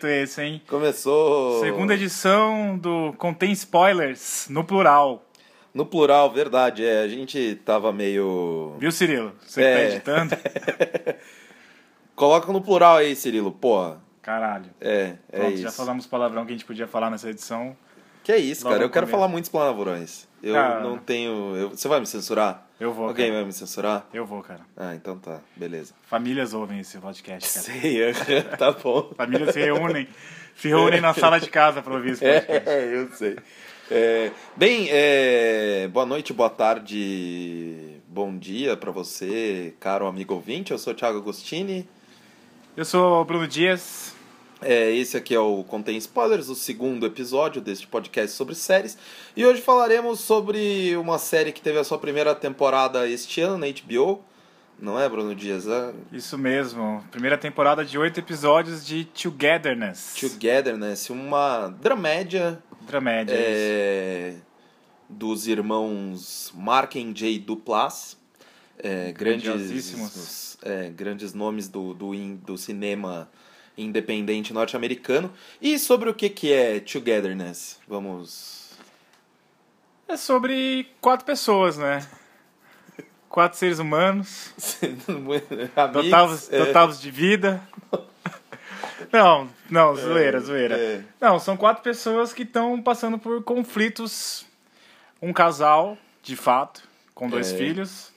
Bonito esse, hein? Começou. Segunda edição do Contém Spoilers, no plural. No plural, verdade, é. A gente tava meio. Viu, Cirilo? Você É. tá editando? Coloca no plural aí, Cirilo, porra. Caralho. É, é Pronto, isso. já falamos palavrão que a gente podia falar nessa edição. Que é isso, Logo cara. Eu quero começo. falar muitos palavrões. Eu Cara. não tenho. eu- Você vai me censurar? Eu vou, Alguém cara. vai me censurar? Eu vou, cara. Ah, então tá, beleza. Famílias ouvem esse podcast, cara. Sei, tá bom. Famílias se reúnem. Se reúnem na sala de casa pra ouvir esse podcast. É, eu sei. É, bem, é, boa noite, boa tarde, bom dia pra você, caro amigo ouvinte. Eu sou o Thiago Agostini. Eu sou o Bruno Dias. É, esse aqui é o Contém Spoilers, o segundo episódio deste podcast sobre séries. E hoje falaremos sobre uma série que teve a sua primeira temporada este ano na HBO. Não é, Bruno Dias? É Isso mesmo. Primeira temporada de oito episódios de Togetherness. Togetherness, uma dramédia Dramédia. é, dos irmãos Marken J. Duplass, é, grandes, é, grandes nomes do, do, do cinema independente norte-americano. E sobre o que, que é Togetherness? Vamos. É sobre quatro pessoas, né? Quatro seres humanos, Amigos, dotados, é, de vida. Não, não, zoeira, zoeira. é. Não, são quatro pessoas que estão passando por conflitos. Um casal, de fato, com dois É. filhos,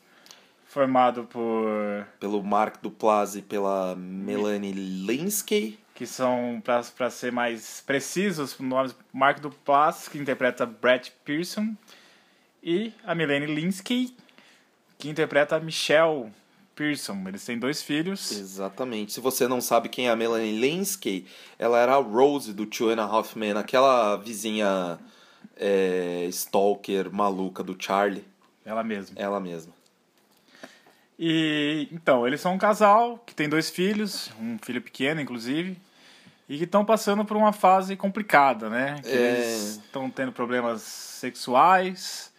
formado por. pelo Mark Duplass e pela Melanie Linsky. que são, para ser mais precisos, nomes Mark Duplass, que interpreta Brett Pearson, e a Milene Linsky, que interpreta Michelle Pearson. Eles têm dois filhos. Exatamente. Se você não sabe quem é a Melanie Linsky, ela era a Rose do Two and a Half Men, aquela vizinha é, stalker maluca do Charlie. Ela mesma. Ela mesma. E então, eles são um casal que tem dois filhos, um filho pequeno, inclusive, e que estão passando por uma fase complicada, né? Que É. Eles estão tendo problemas sexuais,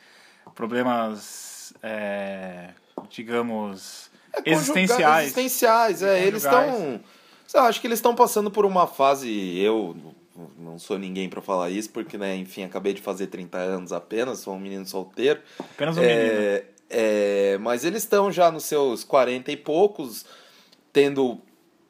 problemas, é, digamos, É, existenciais. Existenciais, é. Eles estão. Eu acho que eles estão passando por uma fase. Eu não sou ninguém pra falar isso, porque, né, enfim, acabei de fazer 30 anos apenas, sou um menino solteiro. Apenas um menino. É, mas eles estão já nos seus 40 e poucos, tendo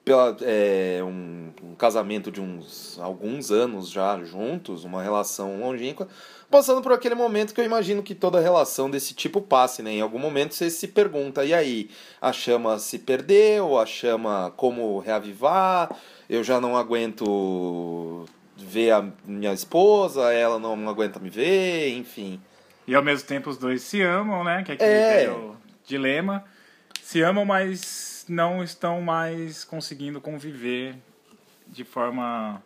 pela, é, um, um casamento de uns alguns anos já juntos, uma relação longínqua, passando por aquele momento que eu imagino que toda relação desse tipo passe, né? Em algum momento você se pergunta, e aí, a chama se perdeu, a chama como reavivar, eu já não aguento ver a minha esposa, ela não aguenta me ver, enfim. E ao mesmo tempo os dois se amam, né? Que é aquele É. velho dilema. Se amam, mas não estão mais conseguindo conviver de forma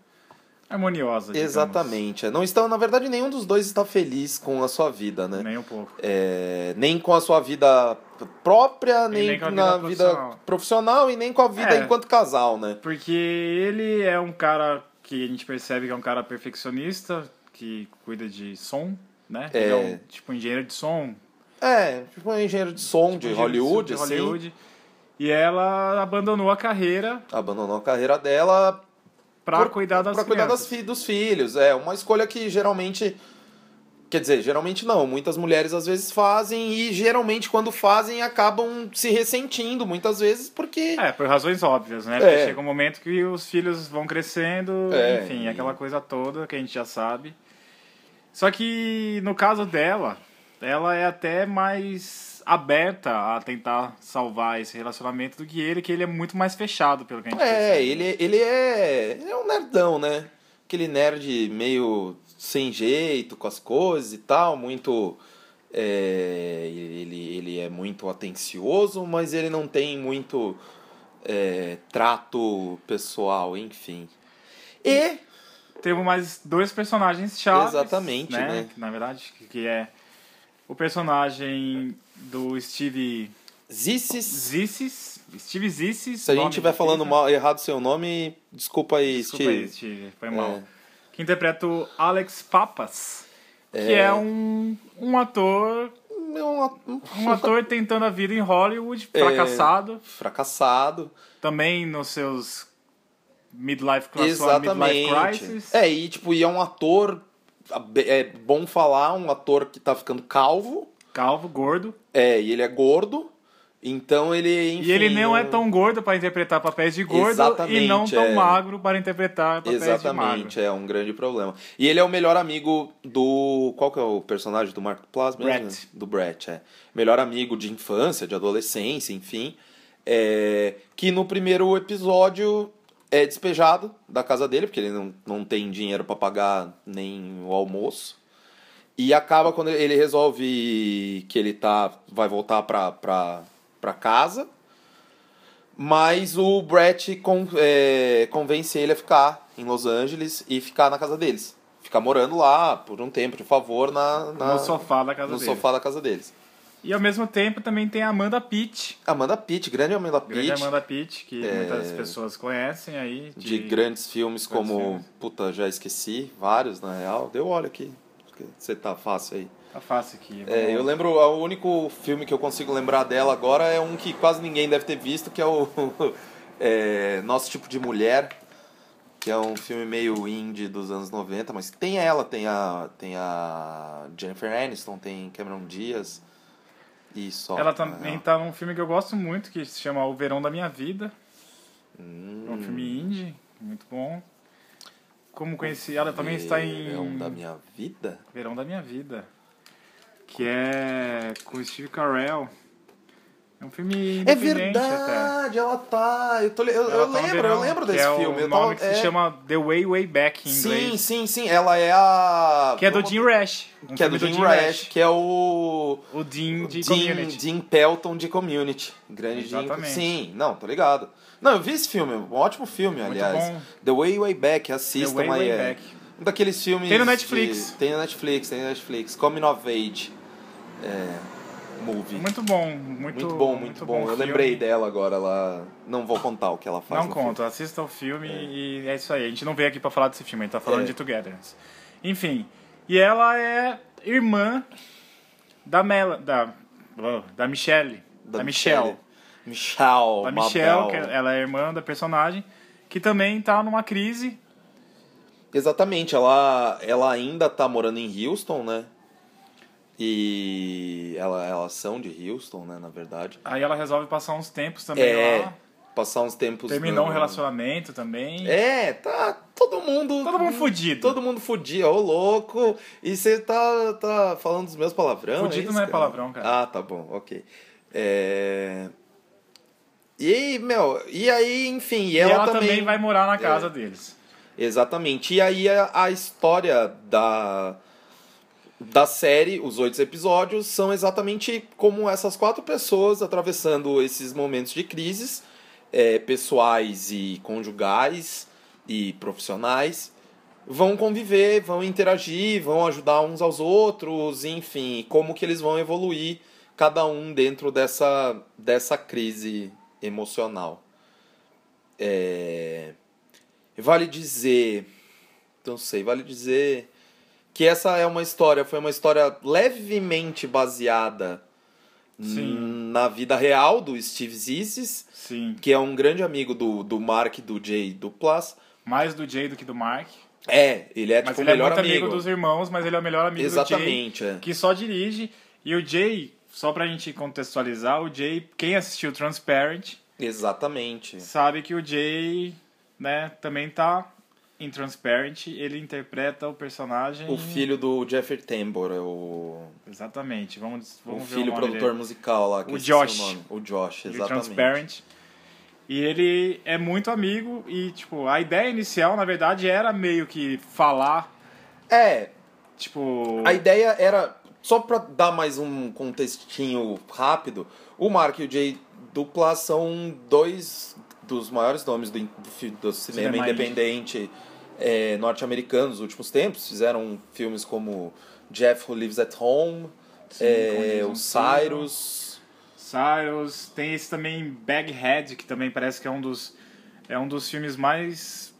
harmoniosa. digamos. Exatamente. É, Não estão, na verdade, nenhum dos dois está feliz com a sua vida, né? Nem um pouco. É, nem com a sua vida própria, nem, nem com a na vida profissional. e nem com a vida É. enquanto casal, né? Porque ele é um cara que a gente percebe que é um cara perfeccionista, que cuida de som, né? É. É um tipo engenheiro de som. É, tipo um engenheiro de som de engenheiro Hollywood, de assim. Hollywood. E ela abandonou a carreira Abandonou a carreira dela pra por- cuidar das pra cuidar das fi- dos filhos. É uma escolha que geralmente. Quer dizer, geralmente não. Muitas mulheres às vezes fazem e geralmente quando fazem acabam se ressentindo muitas vezes porque. É, por razões óbvias, né? Porque É. chega um momento que os filhos vão crescendo, É, enfim, e- aquela coisa toda que a gente já sabe. Só que no caso dela, ela é até mais aberta a tentar salvar esse relacionamento do que ele, que ele é muito mais fechado, pelo que a gente É, percebe. ele, ele é, ele é um nerdão, né? Aquele nerd meio sem jeito com as coisas e tal, muito. é, ele, ele é muito atencioso, mas ele não tem muito é, trato pessoal, enfim. E. Temos mais dois personagens chaves. Exatamente, né? Que, na verdade, que- é o personagem do Steve Zissis. Zissis. Steve Zissis. Se a gente estiver falando mal, errado seu nome, desculpa aí, Desculpa Steve. aí, Steve, foi mal. É. Que interpreta o Alex Papas, que É. é um, um ator é um, ator tentando a vida em Hollywood, fracassado. fracassado. Também nos seus midlife, sua midlife Exatamente. crisis. É, e tipo, e é um ator. É bom falar, um ator que tá ficando calvo. Calvo, gordo. É, e ele é gordo. Então ele. Enfim, e ele não é tão gordo para interpretar papéis de gordo Exatamente, e não tão é. magro para interpretar papéis de magro. Exatamente, é um grande problema. E ele é o melhor amigo do. Qual que é o personagem do Mark Plus? Brett. Do Brett, é. Melhor amigo de infância, de adolescência, enfim. É, que no primeiro episódio é despejado da casa dele, porque ele não, não tem dinheiro para pagar nem o almoço. E acaba quando ele resolve que ele tá vai voltar pra, pra, pra casa. Mas o Brett con- é, convence ele a ficar em Los Angeles e ficar na casa deles. Ficar morando lá por um tempo, de favor, na, na- No sofá da casa no dele. sofá da casa deles. E ao mesmo tempo também tem a Amanda Pitt. Amanda Pitt, grande Amanda Grande Pitt, Amanda Pitt, que É. muitas pessoas conhecem aí. de grandes filmes grandes como... filmes. Puta, já esqueci, vários na real. Deu olho aqui, você tá fácil aí. Tá fácil aqui. É, eu lembro, o único filme que eu consigo lembrar dela agora é um que quase ninguém deve ter visto, que é o é, Nosso Tipo de Mulher, que é um filme meio indie dos anos 90, mas tem ela, tem a, tem a Jennifer Aniston, tem Cameron Diaz só. Ela também real. tá num filme que eu gosto muito, que se chama O Verão da Minha Vida. Hum, É um filme indie, muito bom. Como conheci ela, também está em um da minha vida? Verão da Minha Vida, que é com Steve Carell. É um filme É independente até. verdade, ela tá. Eu, tô, eu, eu tá lembro, Verão, eu lembro desse é filme. O tava- que é, se chama The Way Way Back em Sim, inglês. sim, sim. Ela é a. Que é do Jim Rash. um Que é do Jim Rash, que é o. O Dean de Dean, Community. Dean Pelton de Community. Grande Dean. Exatamente. Sim, não, tô ligado. Não, eu vi esse filme, um ótimo filme, Muito aliás. bom. The Way Way Back, assistam The Way, aí. Way é Back. Um daqueles filmes. Tem no Netflix. de- Tem no Netflix, tem no Netflix. Coming of Age. É. Movie. Muito bom, muito, Muito bom, muito, bom. Eu filme. lembrei dela agora, ela. Não vou contar o que ela faz. Não conto, assista o filme e é isso aí. A gente não veio aqui pra falar desse filme, a gente tá falando É. de Togetherness. Enfim, e ela é irmã da Mel, da, oh, da Michelle, filme. da, Michelle. Michelle. Da Michelle, Mabel. que ela é irmã da personagem, que também tá numa crise. Exatamente, ela, ela ainda tá morando em Houston, né? E ela, elas são de Houston, né, na verdade. Aí ela resolve passar uns tempos também É, lá. passar uns tempos... Terminou no- um relacionamento também. É, tá todo mundo... Todo mundo fudido. Todo mundo fudido, ô louco. E você tá, tá falando dos meus palavrões? Fudido não é palavrão, cara. Ah, tá bom, ok. É... E meu, e aí, enfim, e E ela, ela, também... também vai morar na casa É. deles. Exatamente. E aí a, a história da, da série, os oito episódios, são exatamente como essas quatro pessoas atravessando esses momentos de crises é, pessoais e conjugais e profissionais vão conviver, vão interagir, vão ajudar uns aos outros, enfim, como que eles vão evoluir cada um dentro dessa, dessa crise emocional. É... Vale dizer, não sei, vale dizer que essa é uma história, foi uma história levemente baseada Sim. na vida real do Steve Zissis, Sim. que é um grande amigo do, do Mark do Jay do Plus. Mais do Jay do que do Mark. É, ele é Mas tipo o ele é melhor muito amigo. amigo. dos irmãos, mas ele é o melhor amigo do Jay. Exatamente, é. que só dirige. E o Jay, só pra gente contextualizar, o Jay, quem assistiu Transparent, Exatamente. sabe que o Jay, né, também tá em Transparent, ele interpreta o personagem... O filho do Jeffrey Tambor, é o, Exatamente, vamos, o vamos ver filho o nome produtor dele. musical lá. Que O esqueci o Josh. nome. O Josh, de exatamente. Transparent. E ele é muito amigo e, tipo, a ideia inicial, na verdade, era meio que falar, É, tipo... A ideia era, só pra dar mais um contextinho rápido, o Mark e o Jay Dupla são dois dos maiores nomes do, do, do cinema, Cinema independente é, norte-americano nos últimos tempos. Fizeram filmes como Jeff Who Lives at Home, Sim, é, o. Cyrus. Cyrus, tem esse também Baghead, que também parece que é um dos é um dos filmes mais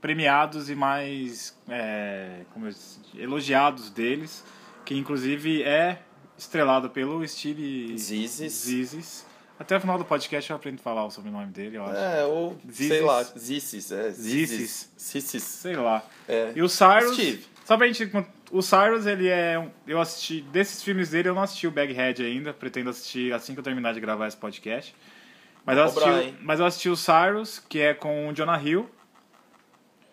premiados e mais é, como disse, elogiados deles, que inclusive é estrelado pelo Steve Zizis. Zizis. Até o final do podcast eu aprendo a falar o sobrenome dele, eu acho. É, ou sei Zizis. lá, Zissis, é. Zissis. Zissis. Sei lá. É. E o Cyrus. Steve. Só pra gente. O Cyrus, ele é. um- Eu assisti. Desses filmes dele, eu não assisti o Baghead ainda. Pretendo assistir assim que eu terminar de gravar esse podcast. Mas eu assisti, mas eu assisti o Cyrus, que é com o Jonah Hill.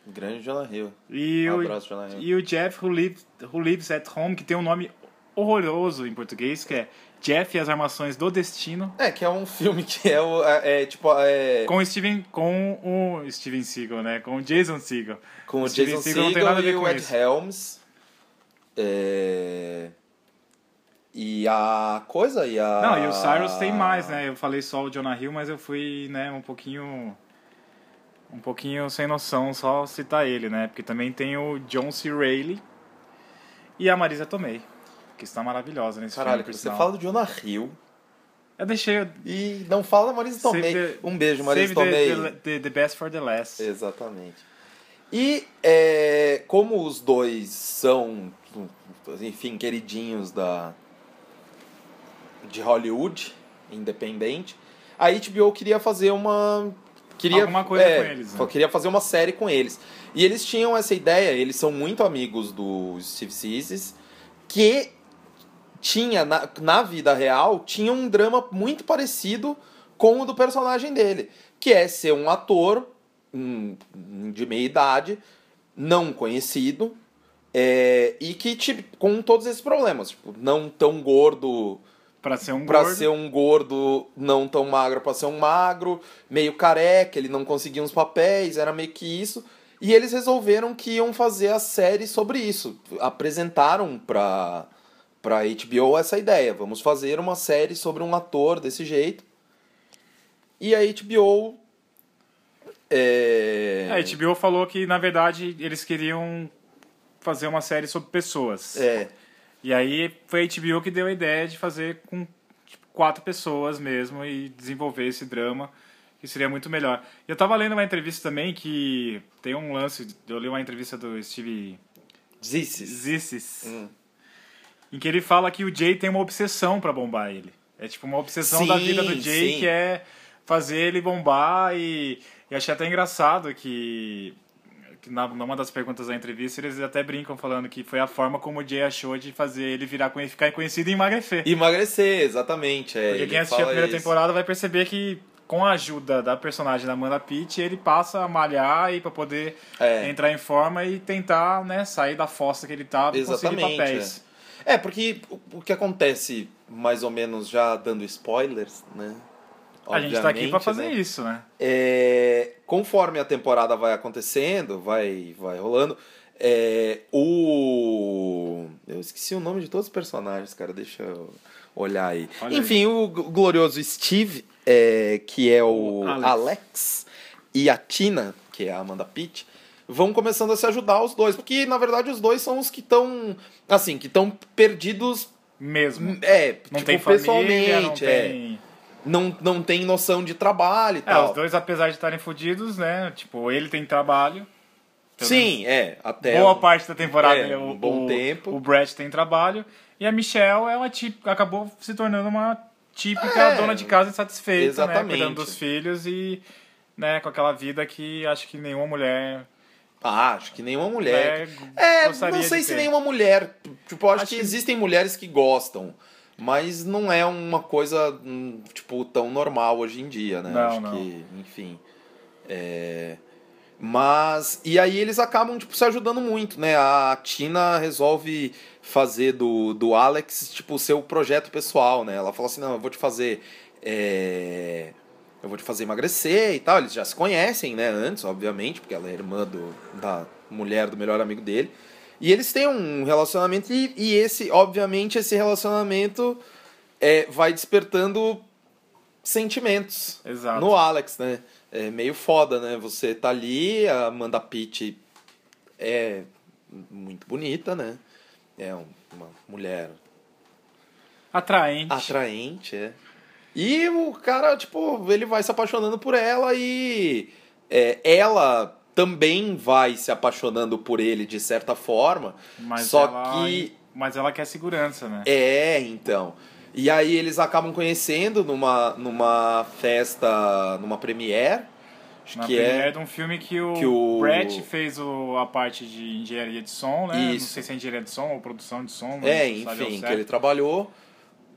Grande Jonah Hill. E, Um o, abraço, Jonah Hill. e o Jeff Who Lives, Who Lives at Home, que tem um nome horroroso em português, que é Jeff e as Armações do Destino. É, que é um filme que é, o, é, é, tipo, é, Com o Steven. Com o Steven Seagal, né? Com o Jason Seagal. com o Steven Jason Seagal não tem nada a ver e o com Ed isso. Helms. É... E a coisa e a... Não, e o Cyrus tem mais, né? Eu falei só o Jonah Hill, mas eu fui, né, um pouquinho. Um pouquinho sem noção só citar ele, né? Porque também tem o John C. Reilly e a Marisa Tomei, que está maravilhosa nesse Caralho, filme. por você sinal. fala do Jonah Hill Eu deixei. e não fala da Marisa Tomei. the- Um beijo, Marisa Tomei. the, the, the best for the last. Exatamente. E é, como os dois são, enfim, queridinhos da de Hollywood, independente, a HBO queria fazer uma queria Alguma coisa é, com eles, né? queria fazer uma série com eles. E eles tinham essa ideia, eles são muito amigos do Steve Zissou, que tinha na, na vida real tinha um drama muito parecido com o do personagem dele, que é ser um ator hum, de meia idade, não conhecido, é, e que tipo, com todos esses problemas, tipo, não tão gordo Pra ser um gordo. ser um gordo, não tão magro pra ser um magro, meio careca, ele não conseguia uns papéis, era meio que isso. E eles resolveram que iam fazer a série sobre isso. Apresentaram pra, pra HBO essa ideia. Vamos fazer uma série sobre um ator desse jeito. E a HBO. É... A HBO falou que, na verdade, eles queriam fazer uma série sobre pessoas. É. E aí foi a HBO que deu a ideia de fazer com tipo, quatro pessoas mesmo e desenvolver esse drama, que seria muito melhor. Eu tava lendo uma entrevista também que tem um lance, eu li uma entrevista do Steve Zissis. Zissis, Hum. Em que ele fala que o Jay tem uma obsessão pra bombar ele. É tipo uma obsessão da Sim, vida do Jay sim. que é fazer ele bombar e, e achei até engraçado que que na, numa das perguntas da entrevista eles até brincam falando que foi a forma como o Jay achou de fazer ele virar ficar conhecido e emagrecer. Emagrecer, exatamente. É, Porque quem assistiu a primeira isso. temporada vai perceber que com a ajuda da personagem da Amanda Pitt, ele passa a malhar e para poder É. entrar em forma e tentar, né, sair da fossa que ele tava e conseguir papéis. É, porque o- o que acontece, mais ou menos já dando spoilers, né? A gente tá aqui Obviamente, pra fazer né? isso, né? É, conforme a temporada vai acontecendo, vai, vai rolando, é, o. Eu esqueci o nome de todos os personagens, cara, deixa eu olhar aí. Olha Enfim, o g- glorioso Steve, é, que é o, O Alex. Alex. e a Tina, que é a Amanda Pitt, vão começando a se ajudar os dois, porque na verdade os dois são os que estão, assim, que estão perdidos. Mesmo. É, Não tipo, tem família, não pessoalmente, é. tem... Não, não tem noção de trabalho e É, tal. os dois, apesar de estarem fodidos, né? Tipo, ele tem trabalho. Sim, é. Até boa parte da temporada É, o, um bom o, tempo. o Brett tem trabalho e a Michelle é uma típica, acabou se tornando uma típica É, dona de casa insatisfeita, né, exatamente. cuidando dos filhos e né, com aquela vida que acho que nenhuma mulher Ah, acho que nenhuma mulher. É, gostaria não sei se ter. nenhuma mulher. Tipo, acho, Acho que, que- existem mulheres que gostam. Mas não é uma coisa, hum, tipo, tão normal hoje em dia, né? Não, acho não. que, enfim. É... Mas. E aí eles acabam, tipo, se ajudando muito, né? A Tina resolve fazer do, do Alex, tipo, o seu projeto pessoal, né? Ela fala assim, não, eu vou te fazer. é, Eu vou te fazer emagrecer e tal. Eles já se conhecem, né? Antes, obviamente, porque ela é irmã do, da mulher do melhor amigo dele. E eles têm um relacionamento e, e esse, obviamente, esse relacionamento é, vai despertando sentimentos Exato. no Alex, né? É meio foda, né? Você tá ali, a Amanda Pitt é muito bonita, né? É um- uma mulher atraente. atraente, é. E o cara, tipo, ele vai se apaixonando por ela e é, ela também vai se apaixonando por ele de certa forma. Mas só ela que Mas ela quer segurança, né? É, então. E aí eles acabam conhecendo numa, numa festa, numa premiere. Acho Na que premiere é. de um filme que o, que o- Brett fez o, a parte de engenharia de som, né? Não Isso. sei se é engenharia de som ou produção de som. não É, enfim, que ele trabalhou.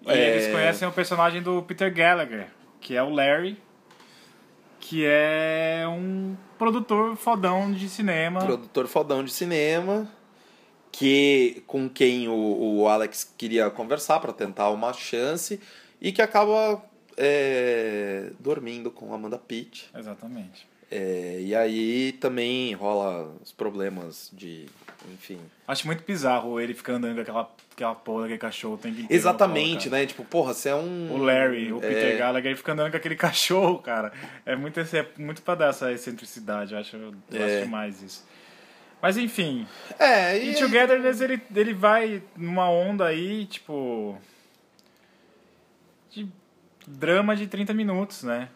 E É, eles conhecem o personagem do Peter Gallagher, que é o Larry, que é um produtor fodão de cinema. produtor fodão de cinema, que com quem o, o Alex queria conversar para tentar uma chance e que acaba é, dormindo com Amanda Pitt. Exatamente. É, e aí também rola os problemas de, enfim. Acho muito bizarro ele ficar andando com aquela, aquela porra daquele cachorro tempo inteiro. Exatamente, né? Tipo, porra, você é um. O Larry, o Peter é, Gallagher, ele fica andando com aquele cachorro, cara. É muito, é muito pra dar essa excentricidade, eu acho, eu É. acho demais isso. Mas enfim, É, E e. Togetherness, ele, ele vai numa onda aí, tipo. de drama de 30 minutos, né?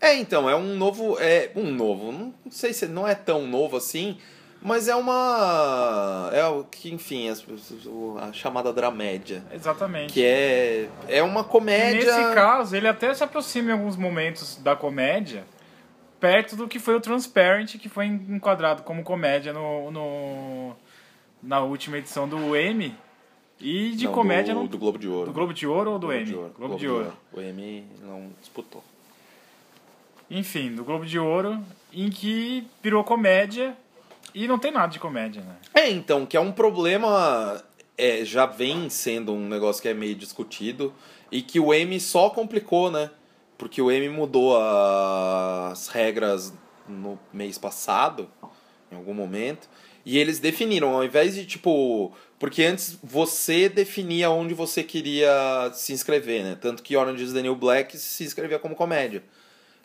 É, então, é um novo. É um novo. Não sei se não é tão novo assim, mas é uma. É o que, enfim, o- a chamada dramédia. Exatamente. Que é. É uma comédia. Nesse caso, ele até se aproxima em alguns momentos da comédia, perto do que foi o Transparent, que foi enquadrado como comédia no, no na última edição do Emmy. E de Não, comédia do, no, do Globo de Ouro. do Globo de Ouro ou do Globo Emmy? de Ouro. Globo de Ouro. O Emmy não disputou. Enfim, do Globo de Ouro, em que virou comédia e não tem nada de comédia, né? É, então, que é um problema. É, já vem sendo um negócio que é meio discutido. E que o M só complicou, né? Porque o M mudou as regras no mês passado, em algum momento. E eles definiram, ao invés de tipo. Porque antes você definia onde você queria se inscrever, né? Tanto que Orange is the New Black se inscrevia como comédia.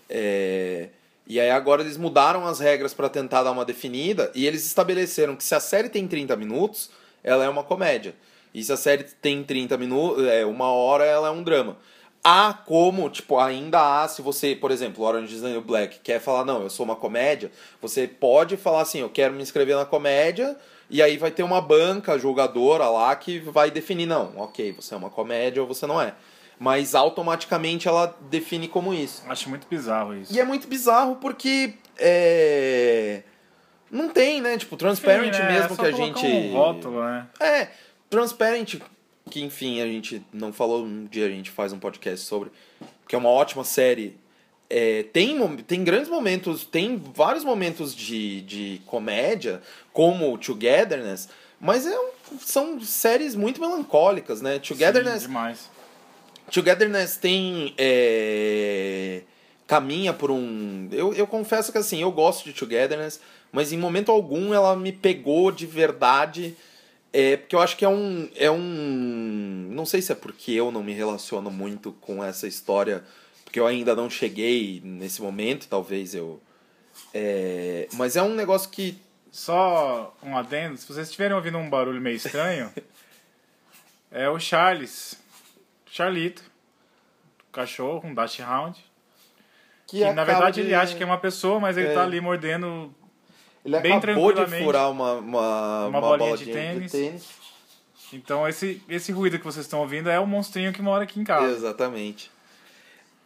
É, E aí agora eles mudaram as regras para tentar dar uma definida e eles estabeleceram que se a série tem 30 minutos, ela é uma comédia. E se a série tem 30 minutos, é uma hora, ela é um drama. Há como, tipo, ainda há, se você, por exemplo, Orange is the New Black, quer falar, não, eu sou uma comédia, você pode falar assim, eu quero me inscrever na comédia, e aí vai ter uma banca julgadora lá que vai definir, não, ok, você é uma comédia ou você não é. Mas automaticamente ela define como isso. Acho muito bizarro isso. E é muito bizarro porque é... não tem, né? Tipo, Transparent Sim, né? mesmo É que a gente. Um rótulo, né? É, Transparent, que enfim, a gente não falou, um dia a gente faz um podcast sobre, que é uma ótima série. É, tem, tem grandes momentos, tem vários momentos de, de comédia, como Togetherness, mas é um- são séries muito melancólicas, né? Togetherness Sim, demais. Togetherness tem. é, caminha por um. Eu, eu confesso que assim, eu gosto de Togetherness, mas em momento algum ela me pegou de verdade. É, porque eu acho que é um. É um. Não sei se é porque eu não me relaciono muito com essa história, porque eu ainda não cheguei nesse momento, talvez eu. é, mas é um negócio que. Só um adendo, se vocês estiverem ouvindo um barulho meio estranho, é o Charles. Charlito. Cachorro, um Dash Hound. Que, na acaba verdade de- ele acha que é uma pessoa, mas ele É. tá ali mordendo. Ele bem acabou de furar uma, uma, uma uma bolinha de bolinha tênis. Então esse, esse ruído que vocês estão ouvindo é o monstrinho que mora aqui em casa. Exatamente.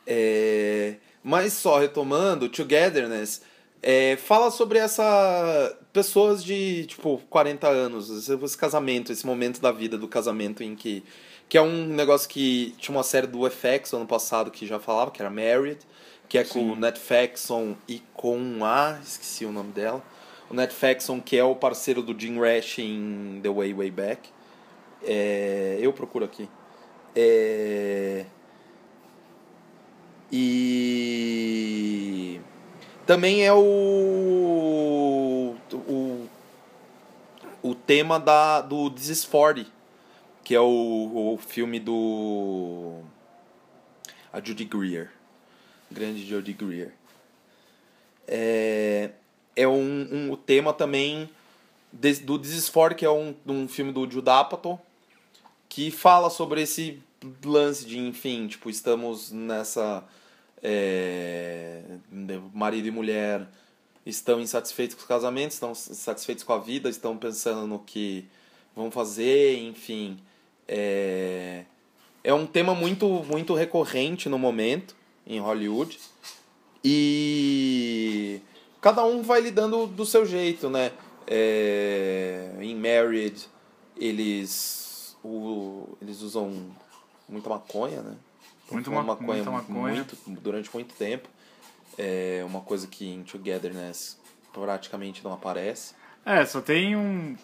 É, Mas só retomando, Togetherness é, fala sobre essa pessoas de tipo 40 anos, esse, esse casamento, esse momento da vida do casamento em que que é um negócio que tinha uma série do FX ano passado que já falava, que era Married, que é com o Nat Faxon e com a, esqueci o nome dela. O Nat Faxon, que é o parceiro do Jim Rash em The Way Way Back. É, eu procuro aqui. É, e também é o o, o tema da do This is 40, que é o, o filme do a Judy Greer, grande Judy Greer. É, é um, um o tema também des- do 40, que é um, um filme do Judd Apatow, que fala sobre esse lance de, enfim, tipo, estamos nessa. É, marido e mulher estão insatisfeitos com os casamentos, estão insatisfeitos com a vida, estão pensando no que vão fazer, enfim. É, é um tema muito, muito recorrente no momento em Hollywood. E cada um vai lidando do seu jeito, né? É, em Married, eles, o, eles usam muita maconha, né? Muito ma- muita maconha. muito- durante muito tempo. É uma coisa que em Togetherness praticamente não aparece. É, só tem um,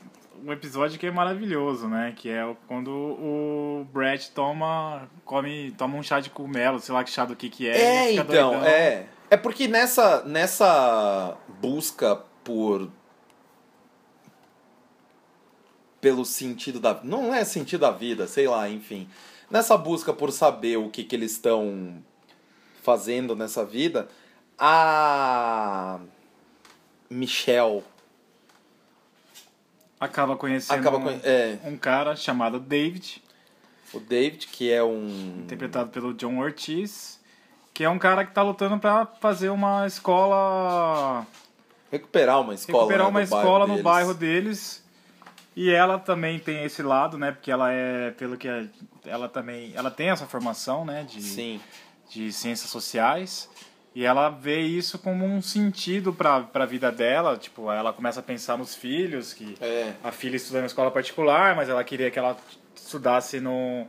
um episódio que é maravilhoso, né? Que é quando o Brett toma, come, toma um chá de cogumelo, sei lá que chá do que que é. É, então, doidão. é. É porque nessa, nessa busca por. pelo sentido da. Não é sentido da vida, sei lá, enfim. Nessa busca por saber o que, que eles estão fazendo nessa vida, a. Michelle Acaba conhecendo acaba com. É, um cara chamado David, o David, que é um. interpretado pelo John Ortiz, que é um cara que tá lutando pra fazer uma escola Recuperar uma escola. recuperar né, uma do bairro escola no deles. bairro deles. E ela também tem esse lado, né? Porque ela é, pelo que é- ela também, ela tem essa formação, né? De, Sim. de ciências sociais. E ela vê isso como um sentido para a vida dela. Tipo, ela começa a pensar nos filhos, que É. a filha estuda em uma escola particular, mas ela queria que ela estudasse no,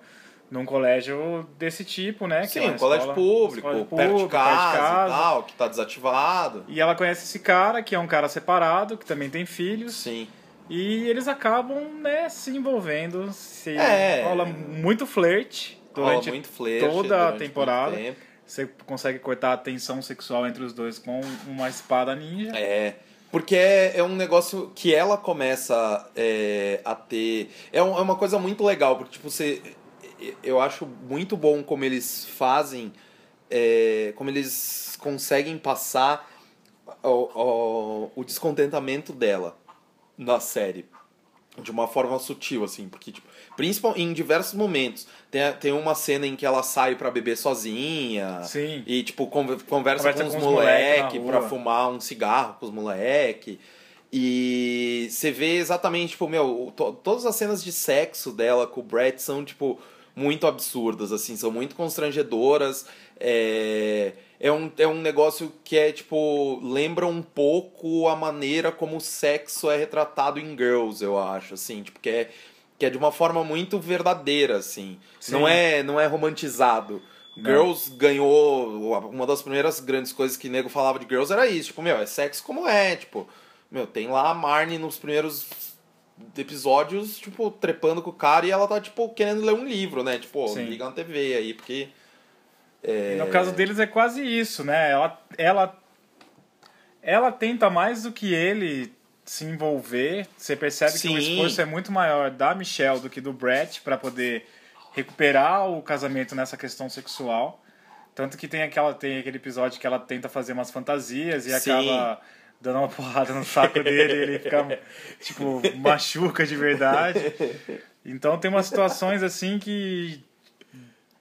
num colégio desse tipo, né? que Sim, é um colégio escola- público, escola perto, de casa, e tal, que tá desativado. E ela conhece esse cara, que é um cara separado, que também tem filhos. Sim. E eles acabam, né, se envolvendo. Se É. rola muito flerte durante Rola muito flerte toda durante a temporada. Você consegue cortar a tensão sexual entre os dois com uma espada ninja. É. Porque é, é um negócio que ela começa é, a ter. É, um- é uma coisa muito legal, porque, tipo, você. Eu acho muito bom como eles fazem. é, como eles conseguem passar o, o, o descontentamento dela na série. De uma forma sutil, assim, porque, tipo, principal, em diversos momentos. Tem, tem uma cena em que ela sai pra beber sozinha. Sim. E, tipo, conver- conversa, Conversa com os com os moleque moleque pra fumar um cigarro com os moleque. E você vê exatamente, tipo, meu, to- todas as cenas de sexo dela com o Brett são, tipo, muito absurdas, assim, são muito constrangedoras. É, é, um, é um negócio que é, tipo, lembra um pouco a maneira como o sexo é retratado em Girls, eu acho, assim, tipo, que é, que é de uma forma muito verdadeira, assim. Sim. Não é, não é romantizado. Não. Girls ganhou. Uma das primeiras grandes coisas que nego falava de Girls era isso. Tipo, meu, é sexo como é. Tipo, meu, tem lá a Marnie nos primeiros episódios, tipo, trepando com o cara e ela tá, tipo, querendo ler um livro, né? Tipo, Sim. liga na TV aí, porque. E no caso deles é quase isso, né? Ela, ela, ela tenta mais do que ele se envolver. Você percebe que o Sim. esforço é muito maior da Michelle do que do Brett para poder recuperar o casamento nessa questão sexual. Tanto que tem, aquela, tem aquele episódio que ela tenta fazer umas fantasias e Sim. acaba dando uma porrada no saco dele e ele fica, tipo, machuca de verdade. Então tem umas situações assim que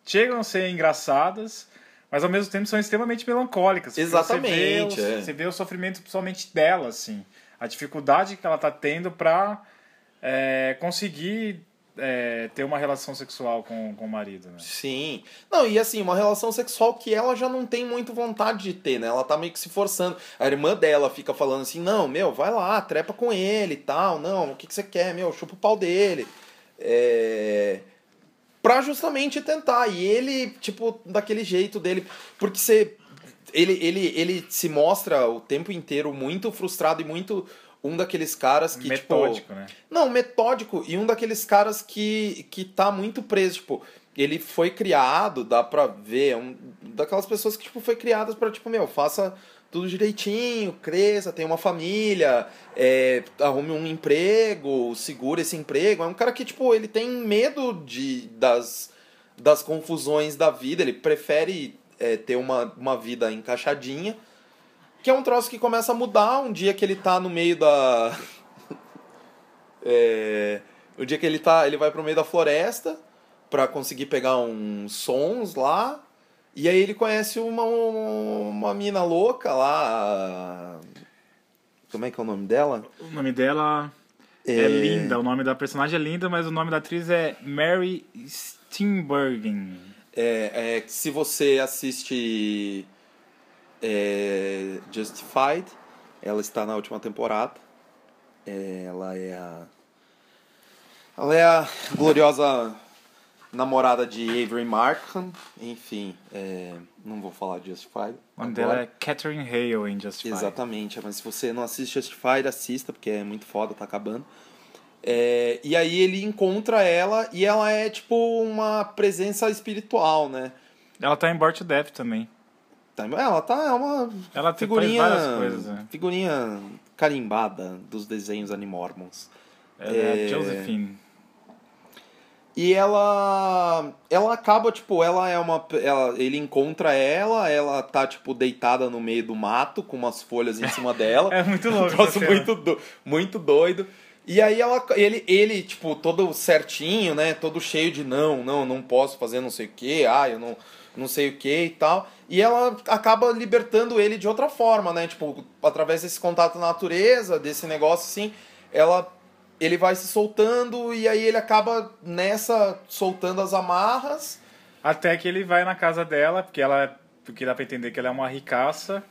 chegam a ser engraçadas, mas ao mesmo tempo são extremamente melancólicas. Exatamente, Você vê, o, é. você vê o sofrimento principalmente dela, assim. A dificuldade que ela tá tendo pra é, conseguir é, ter uma relação sexual com, com o marido, né? Sim. Não, e assim, uma relação sexual que ela já não tem muito vontade de ter, né? Ela tá meio que se forçando. A irmã dela fica falando assim: não, meu, vai lá, trepa com ele e tal. Não, o que, que você quer, meu? Chupa o pau dele. É. Pra justamente tentar. E ele, tipo, daquele jeito dele. Porque você. Ele, ele, ele se mostra o tempo inteiro muito frustrado e muito um daqueles caras que, tipo. Metódico, né? Não, metódico e um daqueles caras que, que tá muito preso, tipo, ele foi criado, dá pra ver, é um daquelas pessoas que, tipo, foi criadas pra, tipo, meu, faça tudo direitinho, cresça, tenha uma família, é, arrume um emprego, segura esse emprego. É um cara que, tipo, ele tem medo de, das, das confusões da vida, ele prefere é, ter uma, uma vida encaixadinha, que é um troço que começa a mudar um dia que ele tá no meio da... É, o dia que ele tá, ele vai pro meio da floresta pra conseguir pegar uns sons lá. E aí ele conhece uma, uma mina louca lá. Como é que é o nome dela? O nome dela É... linda, o nome da personagem é linda, mas o nome da atriz é Mary Steenburgen. É, é, se você assiste é, Justified, ela está na última temporada. É, ela é a. Ela é a gloriosa namorada de Avery Markham. Enfim, é, não vou falar de Justified. O nome dela é Catherine Hale em Justified. Exatamente, mas se você não assiste Justified, assista, porque é muito foda, tá acabando. É, e aí ele encontra ela e ela é tipo uma presença espiritual, né? Ela tá em Born to Death também. Tá, ela tá é uma ela figurinha, coisas, né? figurinha carimbada dos desenhos Animormons. Ela é, é Josephine. E ela ela acaba tipo, ela é uma ela, ele encontra ela, ela tá tipo deitada no meio do mato com umas folhas em cima dela. é muito louco. Um muito do, muito doido. E aí ela, ele, ele, tipo, todo certinho, né? Todo cheio de não, não, não posso fazer não sei o que, ah, eu não, não sei o que e tal. E ela acaba libertando ele de outra forma, né? Tipo, através desse contato com a natureza, desse negócio assim, ela ele vai se soltando e aí ele acaba nessa soltando as amarras. Até que ele vai na casa dela, porque ela porque dá pra entender que ela é uma ricaça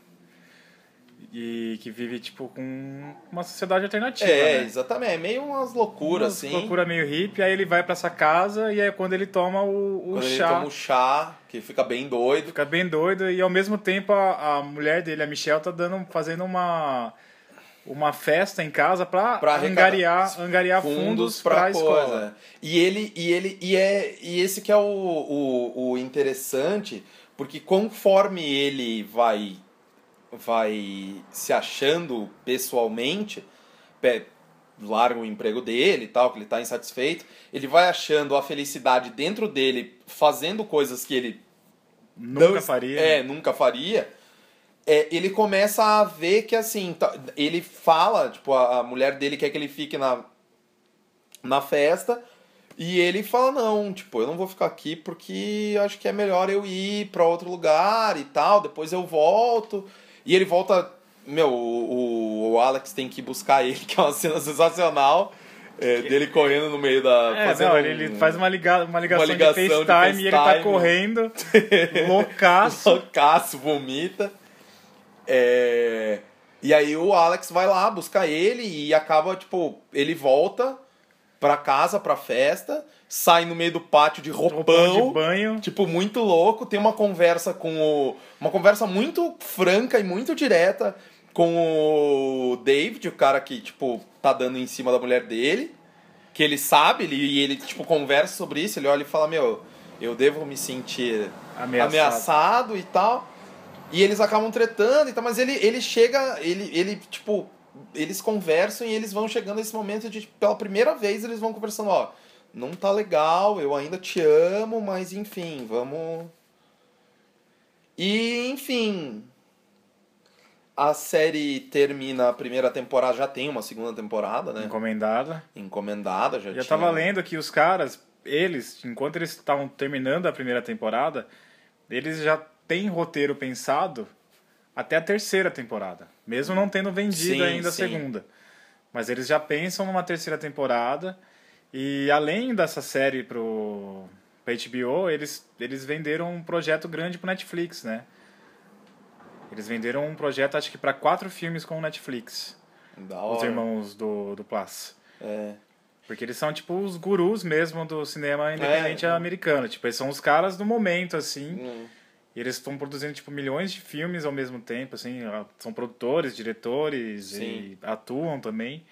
e que vive, tipo, com uma sociedade alternativa. É, né? exatamente. É meio umas loucuras, assim. loucura meio hippie. Aí ele vai para essa casa e é quando ele toma o, o quando chá. Ele toma o chá, que fica bem doido. Fica bem doido. E ao mesmo tempo a, a mulher dele, a Michelle, tá dando, fazendo uma uma festa em casa para angariar, angariar fundos, fundos para a escola. E ele e ele e é e esse que é o, o, o interessante, porque conforme ele vai vai se achando pessoalmente, larga o emprego dele e tal, que ele está insatisfeito, ele vai achando a felicidade dentro dele, fazendo coisas que ele nunca não, faria. É, nunca faria. É, ele começa a ver que assim, tá, ele fala, tipo, a, a mulher dele quer que ele fique na, na festa, e ele fala, não, tipo, eu não vou ficar aqui porque acho que é melhor eu ir para outro lugar e tal, depois eu volto. E ele volta. Meu, o, o Alex tem que buscar ele, que é uma cena sensacional. É, dele correndo no meio da. É, não, ele, ele faz uma, liga, uma, ligação, uma ligação de, FaceTime, FaceTime e ele tá correndo, loucaço. loucaço, vomita. É, e aí o Alex vai lá buscar ele e acaba, tipo, ele volta pra casa, pra festa, sai no meio do pátio de roupão, de banho. tipo, muito louco, tem uma conversa com o. Uma conversa muito franca e muito direta com o David, o cara que, tipo, tá dando em cima da mulher dele. Que ele sabe, ele, e ele, tipo, conversa sobre isso, ele olha e fala, meu, eu devo me sentir ameaçado, ameaçado e tal. E eles acabam tretando e tal, mas ele, ele chega, ele, ele, tipo, eles conversam e eles vão chegando nesse momento de, pela primeira vez, eles vão conversando, ó, não tá legal, eu ainda te amo, mas enfim, vamos. E, enfim. A série termina a primeira temporada, já tem uma segunda temporada, né? Encomendada. Encomendada, já, já tinha... tava lendo que os caras, eles, enquanto eles estavam terminando a primeira temporada, eles já têm roteiro pensado até a terceira temporada. Mesmo não tendo vendido sim, ainda a sim. segunda. Mas eles já pensam numa terceira temporada e além dessa série pro pra HBO, eles, eles venderam um projeto grande pro Netflix, né? Eles venderam um projeto, acho que para quatro filmes com o Netflix. Da hora. Os irmãos do, do Plus. É. Porque eles são, tipo, os gurus mesmo do cinema independente é. americano. Tipo, eles são os caras do momento, assim. Hum. E eles estão produzindo, tipo, milhões de filmes ao mesmo tempo, assim. São produtores, diretores Sim. e atuam também.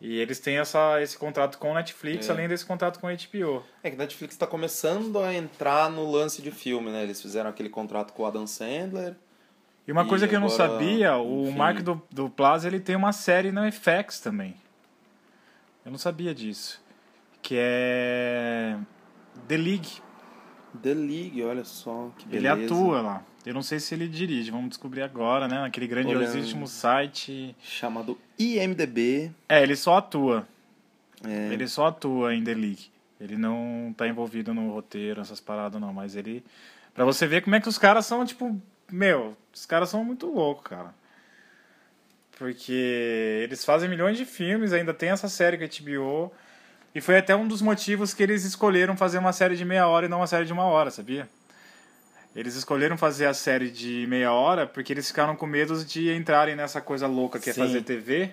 E eles têm essa, esse contrato com a Netflix, é. além desse contrato com a HBO. É que a Netflix está começando a entrar no lance de filme, né? Eles fizeram aquele contrato com o Adam Sandler. E uma e coisa que agora, eu não sabia, o enfim. Mark do, do Plaza ele tem uma série na FX também. Eu não sabia disso. Que é The League. The League, olha só, que beleza. Ele atua lá. Eu não sei se ele dirige, vamos descobrir agora, né? Naquele grandiosíssimo site. Chamado IMDB. É, ele só atua. É. Ele só atua em The League. Ele não tá envolvido no roteiro, essas paradas não, mas ele. Pra você ver como é que os caras são, tipo. Meu, os caras são muito loucos, cara. Porque eles fazem milhões de filmes, ainda tem essa série com a HBO. E foi até um dos motivos que eles escolheram fazer uma série de meia hora e não uma série de uma hora, sabia? Eles escolheram fazer a série de meia hora porque eles ficaram com medo de entrarem nessa coisa louca que é Sim. fazer TV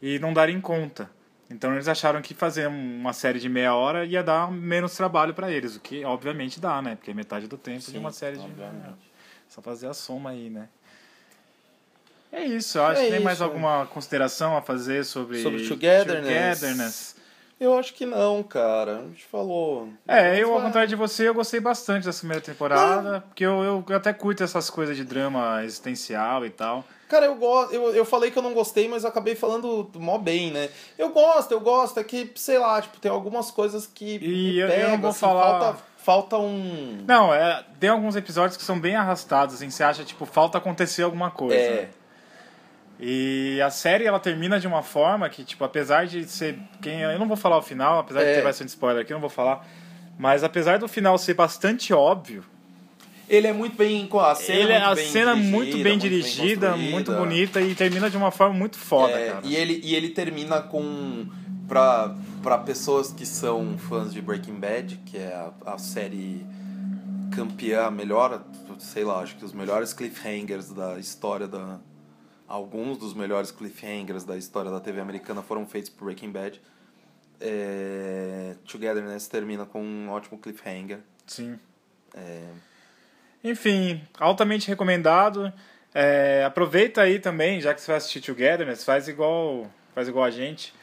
e não darem conta. Então eles acharam que fazer uma série de meia hora ia dar menos trabalho pra eles, o que obviamente dá, né? Porque é metade do tempo de Sim, uma série de obviamente. Só fazer a soma aí, né? É isso, eu acho É que tem mais alguma consideração a fazer sobre, Sobre Togetherness. Togetherness? Eu acho que não, cara. A gente falou. É, eu, ao contrário de você, eu gostei bastante dessa primeira temporada, porque eu, eu até curto essas coisas de drama existencial e tal. Cara, eu gosto. Eu, eu falei que eu não gostei, mas acabei falando mó bem, né? Eu gosto, eu gosto. É que, sei lá, tipo, tem algumas coisas que. E me eu- eu não vou assim, falar- Falta, falta um. Não, é, tem alguns episódios que são bem arrastados, assim, você acha, tipo, falta acontecer alguma coisa. É. E a série, ela termina de uma forma que, tipo, apesar de ser... Quem, eu não vou falar o final, apesar de É. ter bastante spoiler aqui, eu não vou falar. Mas apesar do final ser bastante óbvio, Ele é muito bem. A cena, ele, é a muito bem cena dirigida, muito bem dirigida, construída. muito bonita e termina de uma forma muito foda, É, cara. E ele, e ele termina com. Pra, pra pessoas que são fãs de Breaking Bad, que é a, a série campeã, a melhor, sei lá, acho que os melhores cliffhangers da história da. Alguns dos melhores cliffhangers da história da TV americana foram feitos por Breaking Bad. É, Togetherness termina com um ótimo cliffhanger. Sim. É, Enfim, altamente recomendado. É, aproveita aí também, já que você vai assistir Togetherness, faz igual, faz igual a gente.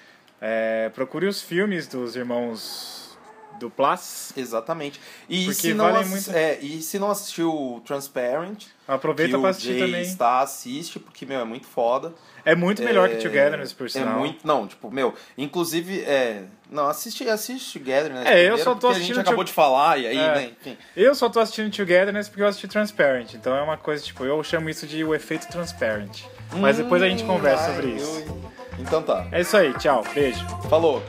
É, procure os filmes dos irmãos do Plus. exatamente. E Porque se, não valem ass- muito- é, e se não assistiu Transparent, Aproveita o assistir Jay também. está, assiste, porque, meu, é muito foda. É muito melhor É, que Togetherness, por sinal. É muito, não, tipo, meu, inclusive, é, não, assiste, assiste Togetherness É, eu só tô porque a assistindo gente acabou de falar, e aí, É. né, enfim. Eu só tô assistindo Togetherness porque eu assisti Transparent. Então é uma coisa, tipo, eu chamo isso de o efeito Transparent. Mas depois a gente Hum, conversa ai, sobre eu- isso. Então tá, É isso aí, tchau, beijo. falou.